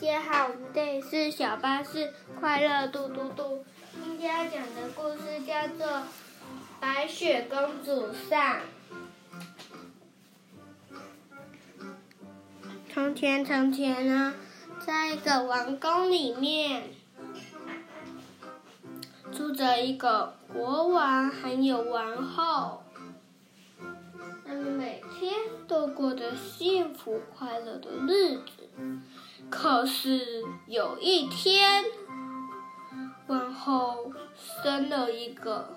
大家好，我们这里是小巴士快乐嘟嘟嘟。今天要讲的故事叫做《白雪公主上》。从前，从前呢，在一个王宫里面，住着一个国王，还有王后。他们每天都过着幸福快乐的日子。可是有一天，王后生了一个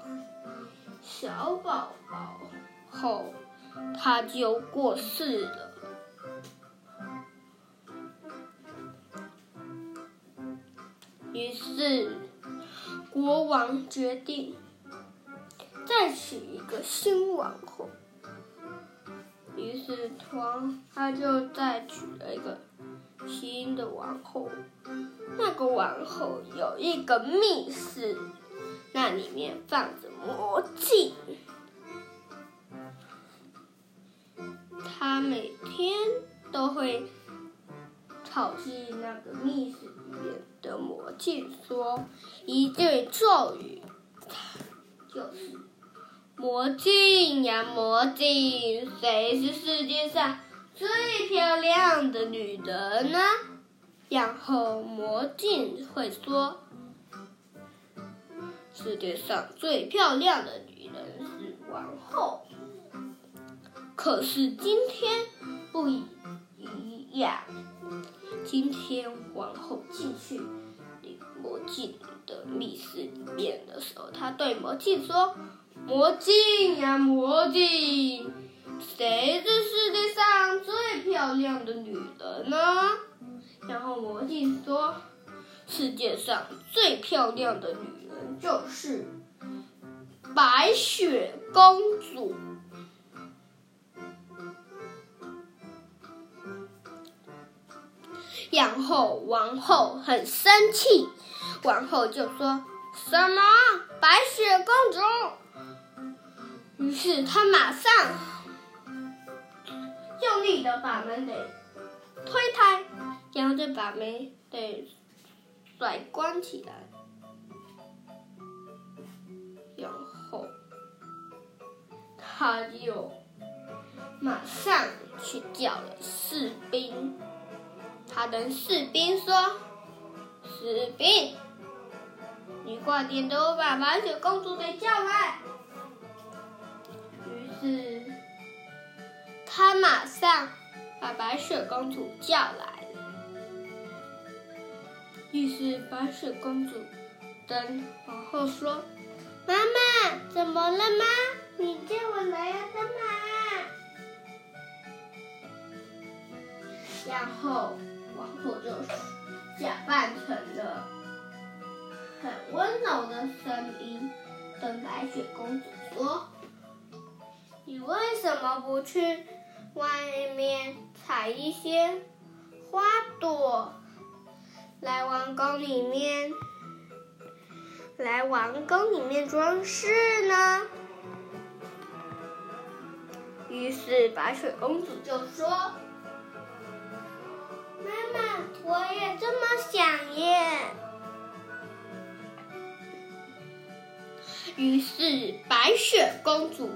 小宝宝后，她就过世了。于是，国王决定再娶一个新王后。于是，王他就再娶了一个。新的王后，那个王后有一个密室，那里面放着魔镜。他每天都会吵进那个密室里面的魔镜，说一句咒语，就是“魔镜呀，魔镜，谁是世界上？”最漂亮的女人呢？然后魔镜会说：“世界上最漂亮的女人是王后。”可是今天不一样。今天王后进去魔镜的密室里面的时候，她对魔镜说：“魔镜呀，魔镜。”谁是世界上最漂亮的女人呢？然后魔镜说：“世界上最漂亮的女人就是白雪公主。”然后王后很生气，王后就说：“什么白雪公主？”于是他马上。用力的把门给推开，然后再把门给甩关起来，然后他就马上去叫了士兵。他跟士兵说：“士兵，你快点给我把白雪公主给叫来。”是。他马上把白雪公主叫来。于是白雪公主跟皇后说：“妈妈，怎么了吗？你叫我来要干嘛？”然后皇后就假扮成了很温柔的声音，跟白雪公主说：“为什么不去？”外面采一些花朵，来王宫里面，来王宫里面装饰呢。于是白雪公主就说：“妈妈，我也这么想耶。”于是白雪公主。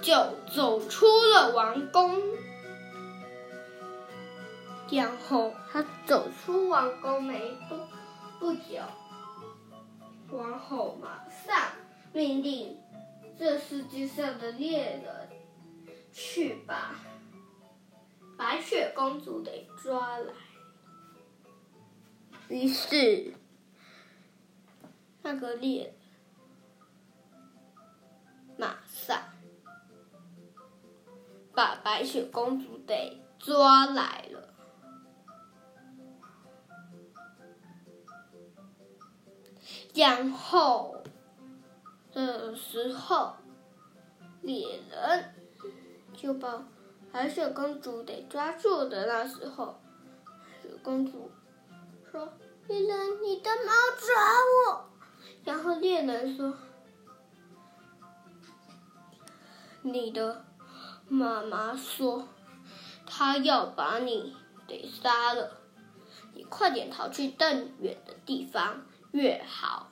就走出了王宫，然后他走出王宫没多不久，王后马上命令这世界上的猎人去把白雪公主给抓来。于是，那个猎把白雪公主给抓来了，然后这时候猎人就把白雪公主给抓住的那时候，雪公主说：“猎人，你的猫抓我。”然后猎人说：“你的。”妈妈说：“她要把你给杀了。”你快点逃去更远的地方越好。”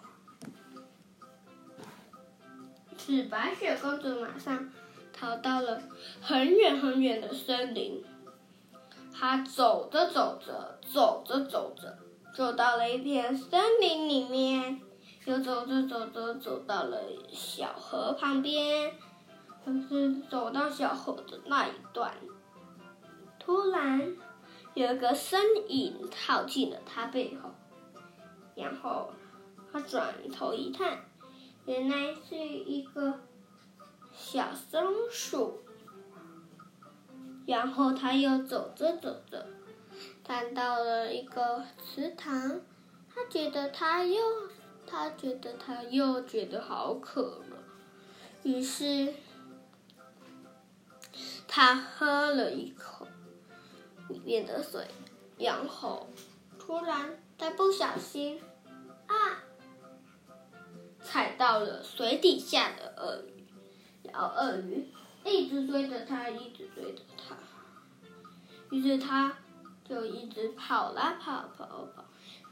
是白雪公主马上逃到了很远很远的森林。她走着走着，走着走着，走到了一片森林里面。又走着走着，走到了小河旁边。可是走到小河的那一段，突然有一个身影靠近了他背后，然后他转头一看，原来是一个小松鼠。然后他又走着走着，看到了一个池塘，他觉得他又。他觉得他又觉得好渴了，于是他喝了一口里面的水，然后突然他不小心啊踩到了水底下的鳄鱼，然后鳄鱼一直追着他，一直追着他，于是他就一直跑啦跑跑跑，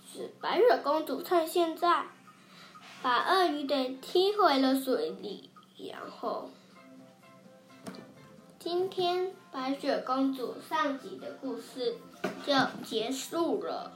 是白雪公主趁现在。把鳄鱼给踢回了水里，然后，今天白雪公主上集的故事就结束了。